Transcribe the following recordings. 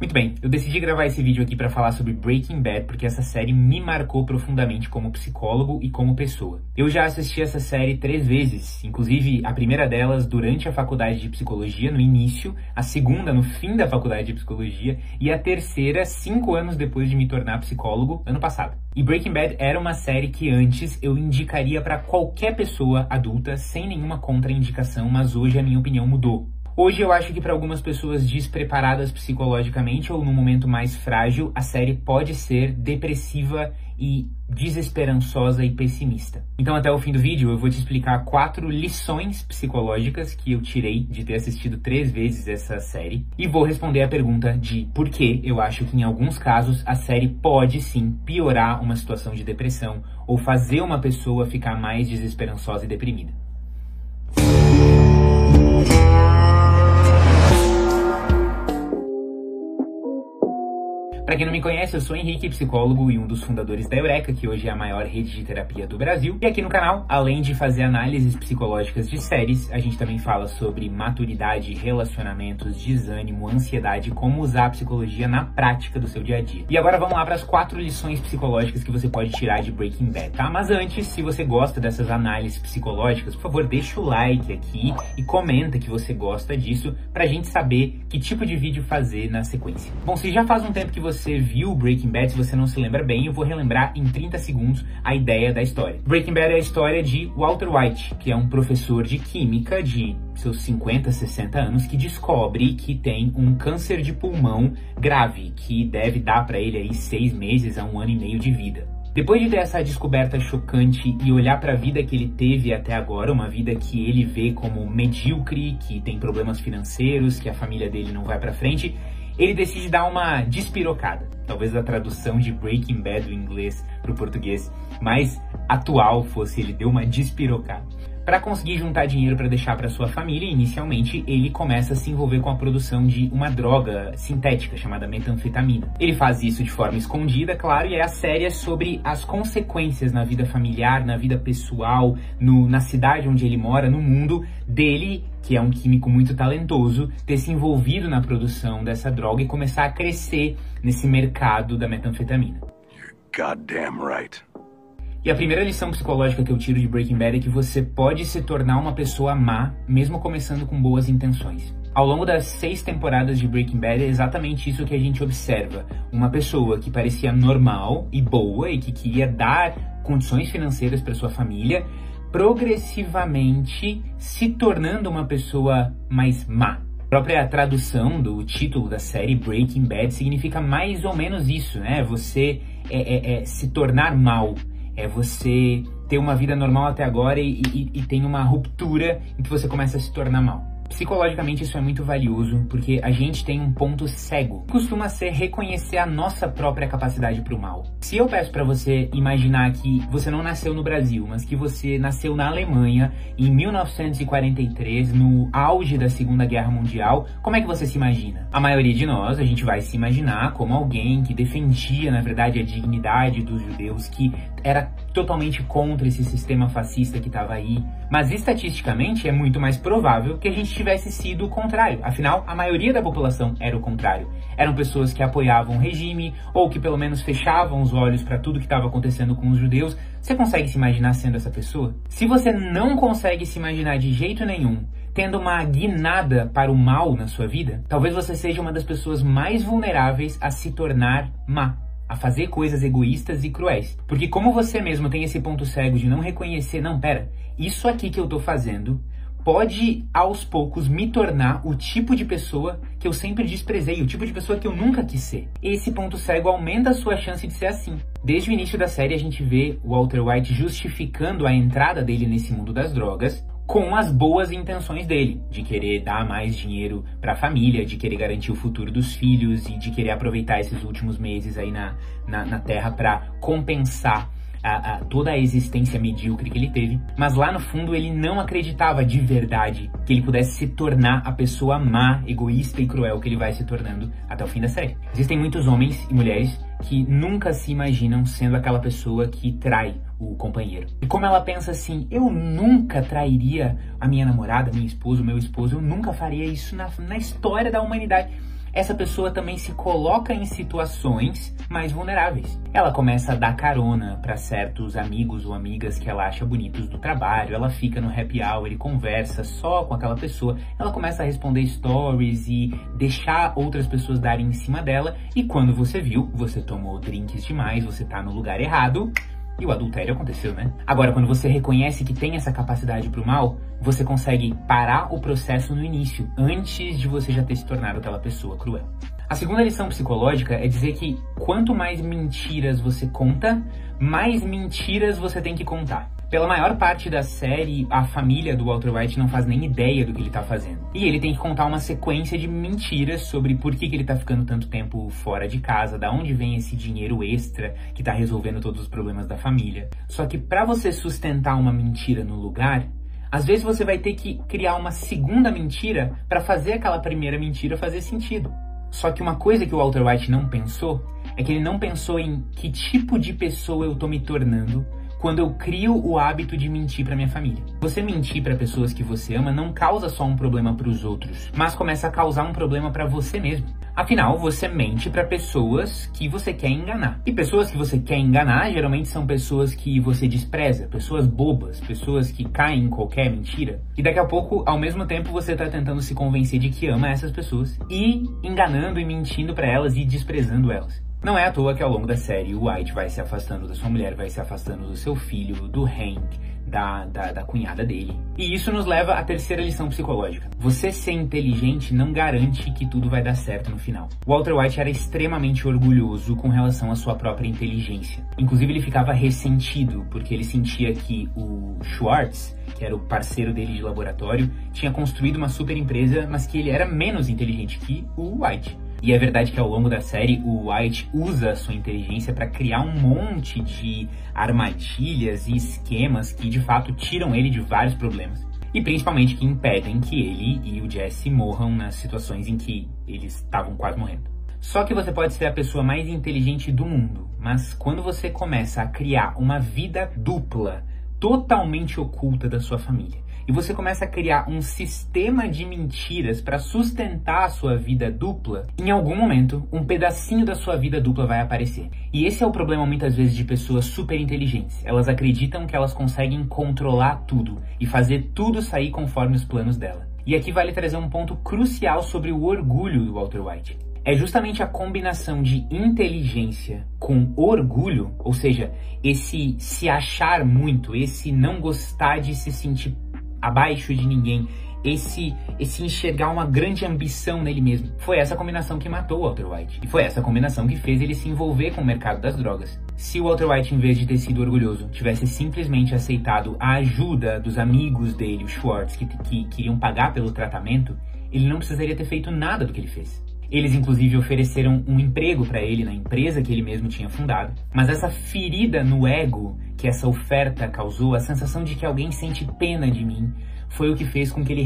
Muito bem, eu decidi gravar esse vídeo aqui para falar sobre Breaking Bad porque essa série me marcou profundamente como psicólogo e como pessoa. Eu já assisti essa série três vezes, inclusive a primeira delas durante a faculdade de psicologia, no início, a segunda no fim da faculdade de psicologia e a terceira cinco anos depois de me tornar psicólogo, ano passado. E Breaking Bad era uma série que antes eu indicaria para qualquer pessoa adulta sem nenhuma contraindicação, mas hoje a minha opinião mudou. Hoje eu acho que para algumas pessoas despreparadas psicologicamente ou num momento mais frágil, a série pode ser depressiva e desesperançosa e pessimista. Então até o fim do vídeo eu vou te explicar quatro lições psicológicas que eu tirei de ter assistido três vezes essa série e vou responder a pergunta de por que eu acho que em alguns casos a série pode sim piorar uma situação de depressão ou fazer uma pessoa ficar mais desesperançosa e deprimida. Para quem não me conhece, eu sou Henrique, psicólogo e um dos fundadores da Eureka, que hoje é a maior rede de terapia do Brasil. E aqui no canal, além de fazer análises psicológicas de séries, a gente também fala sobre maturidade, relacionamentos, desânimo, ansiedade, como usar a psicologia na prática do seu dia a dia. E agora vamos lá para as quatro lições psicológicas que você pode tirar de Breaking Bad, tá? Mas antes, se você gosta dessas análises psicológicas, por favor, deixa o like aqui e comenta que você gosta disso pra gente saber que tipo de vídeo fazer na sequência. Bom, se já faz um tempo que você você viu Breaking Bad, se você não se lembra bem, eu vou relembrar em 30 segundos a ideia da história. Breaking Bad é a história de Walter White, que é um professor de química de seus 50, 60 anos, que descobre que tem um câncer de pulmão grave, que deve dar para ele aí seis meses a um ano e meio de vida. Depois de ter essa descoberta chocante e olhar para a vida que ele teve até agora, uma vida que ele vê como medíocre, que tem problemas financeiros, que a família dele não vai para frente, ele decide dar uma despirocada. Talvez a tradução de Breaking Bad do inglês para o português mais atual fosse ele deu uma despirocada. Para conseguir juntar dinheiro para deixar para sua família, inicialmente ele começa a se envolver com a produção de uma droga sintética chamada metanfetamina. Ele faz isso de forma escondida, claro, e é a série sobre as consequências na vida familiar, na vida pessoal, no, na cidade onde ele mora, no mundo dele que é um químico muito talentoso, ter se envolvido na produção dessa droga e começar a crescer nesse mercado da metanfetamina. You're goddamn right. E a primeira lição psicológica que eu tiro de Breaking Bad é que você pode se tornar uma pessoa má, mesmo começando com boas intenções. Ao longo das seis temporadas de Breaking Bad é exatamente isso que a gente observa. Uma pessoa que parecia normal e boa e que queria dar condições financeiras para sua família, progressivamente se tornando uma pessoa mais má. A própria tradução do título da série Breaking Bad significa mais ou menos isso, né? Você é, é, é se tornar mal é você ter uma vida normal até agora e, e, e tem uma ruptura em que você começa a se tornar mal. Psicologicamente isso é muito valioso porque a gente tem um ponto cego. Costuma ser reconhecer a nossa própria capacidade para o mal. Se eu peço para você imaginar que você não nasceu no Brasil, mas que você nasceu na Alemanha em 1943, no auge da Segunda Guerra Mundial, como é que você se imagina? A maioria de nós, a gente vai se imaginar como alguém que defendia, na verdade, a dignidade dos judeus, que era totalmente contra esse sistema fascista que estava aí. Mas estatisticamente é muito mais provável que a gente tivesse sido o contrário. Afinal, a maioria da população era o contrário. Eram pessoas que apoiavam o regime ou que pelo menos fechavam os olhos para tudo que estava acontecendo com os judeus. Você consegue se imaginar sendo essa pessoa? Se você não consegue se imaginar de jeito nenhum tendo uma guinada para o mal na sua vida, talvez você seja uma das pessoas mais vulneráveis a se tornar má a fazer coisas egoístas e cruéis. Porque como você mesmo tem esse ponto cego de não reconhecer, não, pera, isso aqui que eu tô fazendo pode aos poucos me tornar o tipo de pessoa que eu sempre desprezei, o tipo de pessoa que eu nunca quis ser. Esse ponto cego aumenta a sua chance de ser assim. Desde o início da série a gente vê Walter White justificando a entrada dele nesse mundo das drogas, com as boas intenções dele, de querer dar mais dinheiro para a família, de querer garantir o futuro dos filhos e de querer aproveitar esses últimos meses aí na, na, na Terra para compensar a, a, toda a existência medíocre que ele teve, mas lá no fundo ele não acreditava de verdade que ele pudesse se tornar a pessoa má, egoísta e cruel que ele vai se tornando até o fim da série. Existem muitos homens e mulheres que nunca se imaginam sendo aquela pessoa que trai o companheiro. E como ela pensa assim, eu nunca trairia a minha namorada, minha esposa, o meu esposo, eu nunca faria isso na, na história da humanidade. Essa pessoa também se coloca em situações mais vulneráveis. Ela começa a dar carona para certos amigos ou amigas que ela acha bonitos do trabalho, ela fica no happy hour e conversa só com aquela pessoa, ela começa a responder stories e deixar outras pessoas darem em cima dela, e quando você viu, você tomou drinks demais, você tá no lugar errado, e o adultério aconteceu, né? Agora, quando você reconhece que tem essa capacidade pro mal, você consegue parar o processo no início, antes de você já ter se tornado aquela pessoa cruel. A segunda lição psicológica é dizer que quanto mais mentiras você conta, mais mentiras você tem que contar. Pela maior parte da série, a família do Walter White não faz nem ideia do que ele tá fazendo. E ele tem que contar uma sequência de mentiras sobre por que, que ele tá ficando tanto tempo fora de casa, da onde vem esse dinheiro extra que tá resolvendo todos os problemas da família. Só que para você sustentar uma mentira no lugar, às vezes você vai ter que criar uma segunda mentira para fazer aquela primeira mentira fazer sentido. Só que uma coisa que o Walter White não pensou é que ele não pensou em que tipo de pessoa eu tô me tornando quando eu crio o hábito de mentir para minha família. Você mentir para pessoas que você ama não causa só um problema para os outros, mas começa a causar um problema para você mesmo. Afinal, você mente para pessoas que você quer enganar. E pessoas que você quer enganar geralmente são pessoas que você despreza, pessoas bobas, pessoas que caem em qualquer mentira. E daqui a pouco, ao mesmo tempo, você tá tentando se convencer de que ama essas pessoas e enganando e mentindo para elas e desprezando elas. Não é à toa que ao longo da série o White vai se afastando da sua mulher, vai se afastando do seu filho, do Hank, da, da, da, cunhada dele. E isso nos leva à terceira lição psicológica. Você ser inteligente não garante que tudo vai dar certo no final. Walter White era extremamente orgulhoso com relação à sua própria inteligência. Inclusive, ele ficava ressentido porque ele sentia que o Schwartz, que era o parceiro dele de laboratório, tinha construído uma super empresa, mas que ele era menos inteligente que o White. E é verdade que ao longo da série o White usa a sua inteligência para criar um monte de armadilhas e esquemas que de fato tiram ele de vários problemas. E principalmente que impedem que ele e o Jesse morram nas situações em que eles estavam quase morrendo. Só que você pode ser a pessoa mais inteligente do mundo, mas quando você começa a criar uma vida dupla, totalmente oculta da sua família, e você começa a criar um sistema de mentiras para sustentar a sua vida dupla, em algum momento, um pedacinho da sua vida dupla vai aparecer. E esse é o problema muitas vezes de pessoas super inteligentes. Elas acreditam que elas conseguem controlar tudo e fazer tudo sair conforme os planos dela. E aqui vale trazer um ponto crucial sobre o orgulho do Walter White. É justamente a combinação de inteligência com orgulho, ou seja, esse se achar muito, esse não gostar de se sentir abaixo de ninguém, esse esse enxergar uma grande ambição nele mesmo. Foi essa combinação que matou o Walter White. E foi essa combinação que fez ele se envolver com o mercado das drogas. Se o Walter White, em vez de ter sido orgulhoso, tivesse simplesmente aceitado a ajuda dos amigos dele, os Schwartz, que, que queriam pagar pelo tratamento, ele não precisaria ter feito nada do que ele fez. Eles, inclusive, ofereceram um emprego para ele na empresa que ele mesmo tinha fundado. Mas essa ferida no ego que essa oferta causou, a sensação de que alguém sente pena de mim, foi o que fez com que ele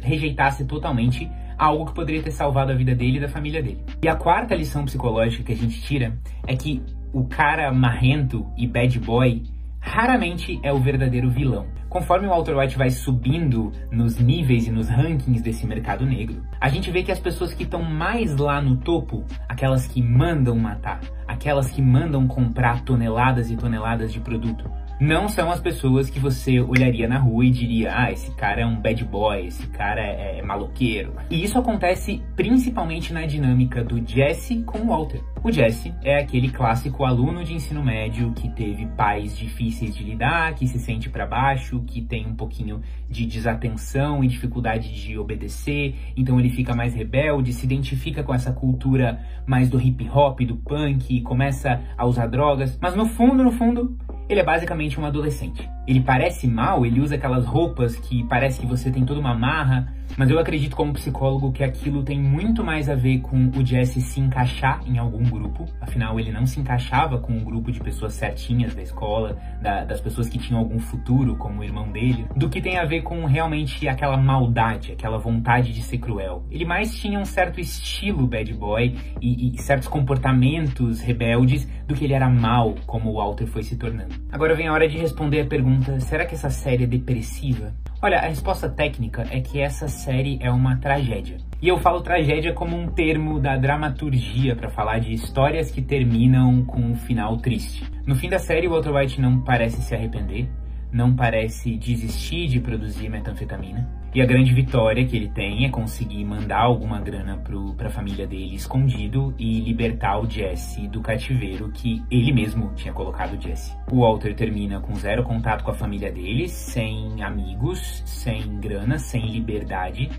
rejeitasse totalmente algo que poderia ter salvado a vida dele e da família dele. E a quarta lição psicológica que a gente tira é que o cara marrento e bad boy raramente é o verdadeiro vilão. Conforme o Walter White vai subindo nos níveis e nos rankings desse mercado negro, a gente vê que as pessoas que estão mais lá no topo, aquelas que mandam matar, aquelas que mandam comprar toneladas e toneladas de produto, não são as pessoas que você olharia na rua e diria: ah, esse cara é um bad boy, esse cara é, é maloqueiro. E isso acontece principalmente na dinâmica do Jesse com o Walter. O Jesse é aquele clássico aluno de ensino médio que teve pais difíceis de lidar, que se sente para baixo, que tem um pouquinho de desatenção e dificuldade de obedecer, então ele fica mais rebelde, se identifica com essa cultura mais do hip hop, do punk, começa a usar drogas, mas no fundo, no fundo, ele é basicamente um adolescente. Ele parece mal, ele usa aquelas roupas que parece que você tem toda uma marra, mas eu acredito como psicólogo que aquilo tem muito mais a ver com o Jesse se encaixar em algum grupo. Afinal, ele não se encaixava com um grupo de pessoas certinhas da escola, da, das pessoas que tinham algum futuro, como o irmão dele, do que tem a ver com realmente aquela maldade, aquela vontade de ser cruel. Ele mais tinha um certo estilo bad boy e, e certos comportamentos rebeldes do que ele era mal, como o Walter foi se tornando. Agora vem a hora de responder a pergunta pergunta: será que essa série é depressiva? Olha, a resposta técnica é que essa série é uma tragédia. E eu falo tragédia como um termo da dramaturgia para falar de histórias que terminam com um final triste. No fim da série, o Walter White não parece se arrepender, não parece desistir de produzir metanfetamina. E a grande vitória que ele tem é conseguir mandar alguma grana para a família dele escondido e libertar o Jesse do cativeiro que ele mesmo tinha colocado o Jesse. O Walter termina com zero contato com a família dele, sem amigos, sem grana, sem liberdade.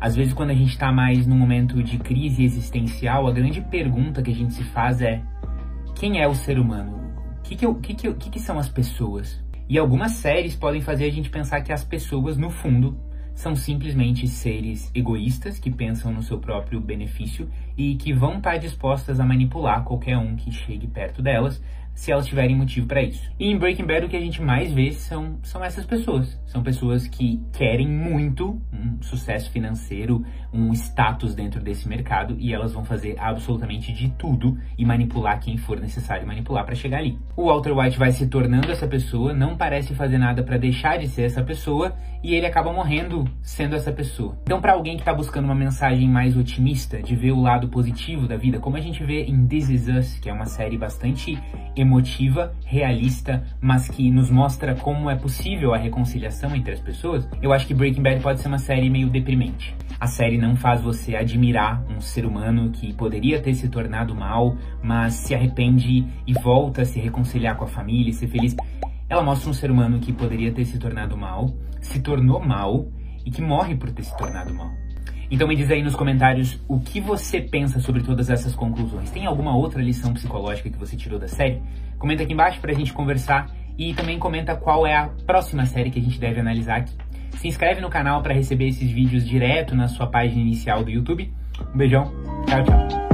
Às vezes, quando a gente está mais num momento de crise existencial, a grande pergunta que a gente se faz é: quem é o ser humano? O que, que, que, que, que, que são as pessoas? E algumas séries podem fazer a gente pensar que as pessoas, no fundo, são simplesmente seres egoístas que pensam no seu próprio benefício e que vão estar dispostas a manipular qualquer um que chegue perto delas, se elas tiverem motivo para isso. E em Breaking Bad o que a gente mais vê são, são essas pessoas. São pessoas que querem muito um sucesso financeiro, um status dentro desse mercado e elas vão fazer absolutamente de tudo e manipular quem for necessário manipular para chegar ali. O Walter White vai se tornando essa pessoa, não parece fazer nada para deixar de ser essa pessoa e ele acaba morrendo sendo essa pessoa. Então, para alguém que está buscando uma mensagem mais otimista, de ver o lado positivo da vida, como a gente vê em This Is Us, que é uma série bastante emotiva, realista, mas que nos mostra como é possível a reconciliação entre as pessoas, eu acho que Breaking Bad pode ser uma série meio deprimente. A série não faz você admirar um ser humano que poderia ter se tornado mal, mas se arrepende e volta a se reconciliar com a família e ser feliz. Ela mostra um ser humano que poderia ter se tornado mal, se tornou mal e que morre por ter se tornado mal. Então me diz aí nos comentários o que você pensa sobre todas essas conclusões. Tem alguma outra lição psicológica que você tirou da série? Comenta aqui embaixo pra gente conversar e também comenta qual é a próxima série que a gente deve analisar aqui. Se inscreve no canal para receber esses vídeos direto na sua página inicial do YouTube. Um beijão, tchau, tchau.